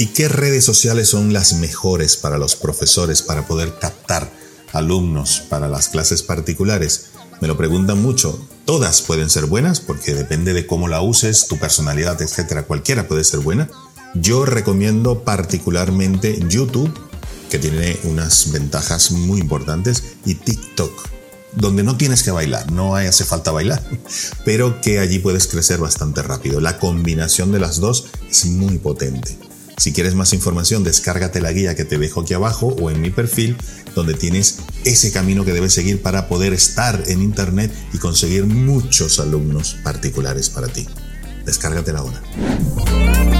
¿Y qué redes sociales son las mejores para los profesores para poder captar alumnos para las clases particulares? Me lo preguntan mucho. Todas pueden ser buenas porque depende de cómo la uses, tu personalidad, etcétera. Cualquiera puede ser buena. Yo recomiendo particularmente YouTube, que tiene unas ventajas muy importantes, y TikTok, donde no tienes que bailar, no hace falta bailar, pero que allí puedes crecer bastante rápido. La combinación de las dos es muy potente. Si quieres más información, descárgate la guía que te dejo aquí abajo o en mi perfil, donde tienes ese camino que debes seguir para poder estar en Internet y conseguir muchos alumnos particulares para ti. Descárgatela ahora.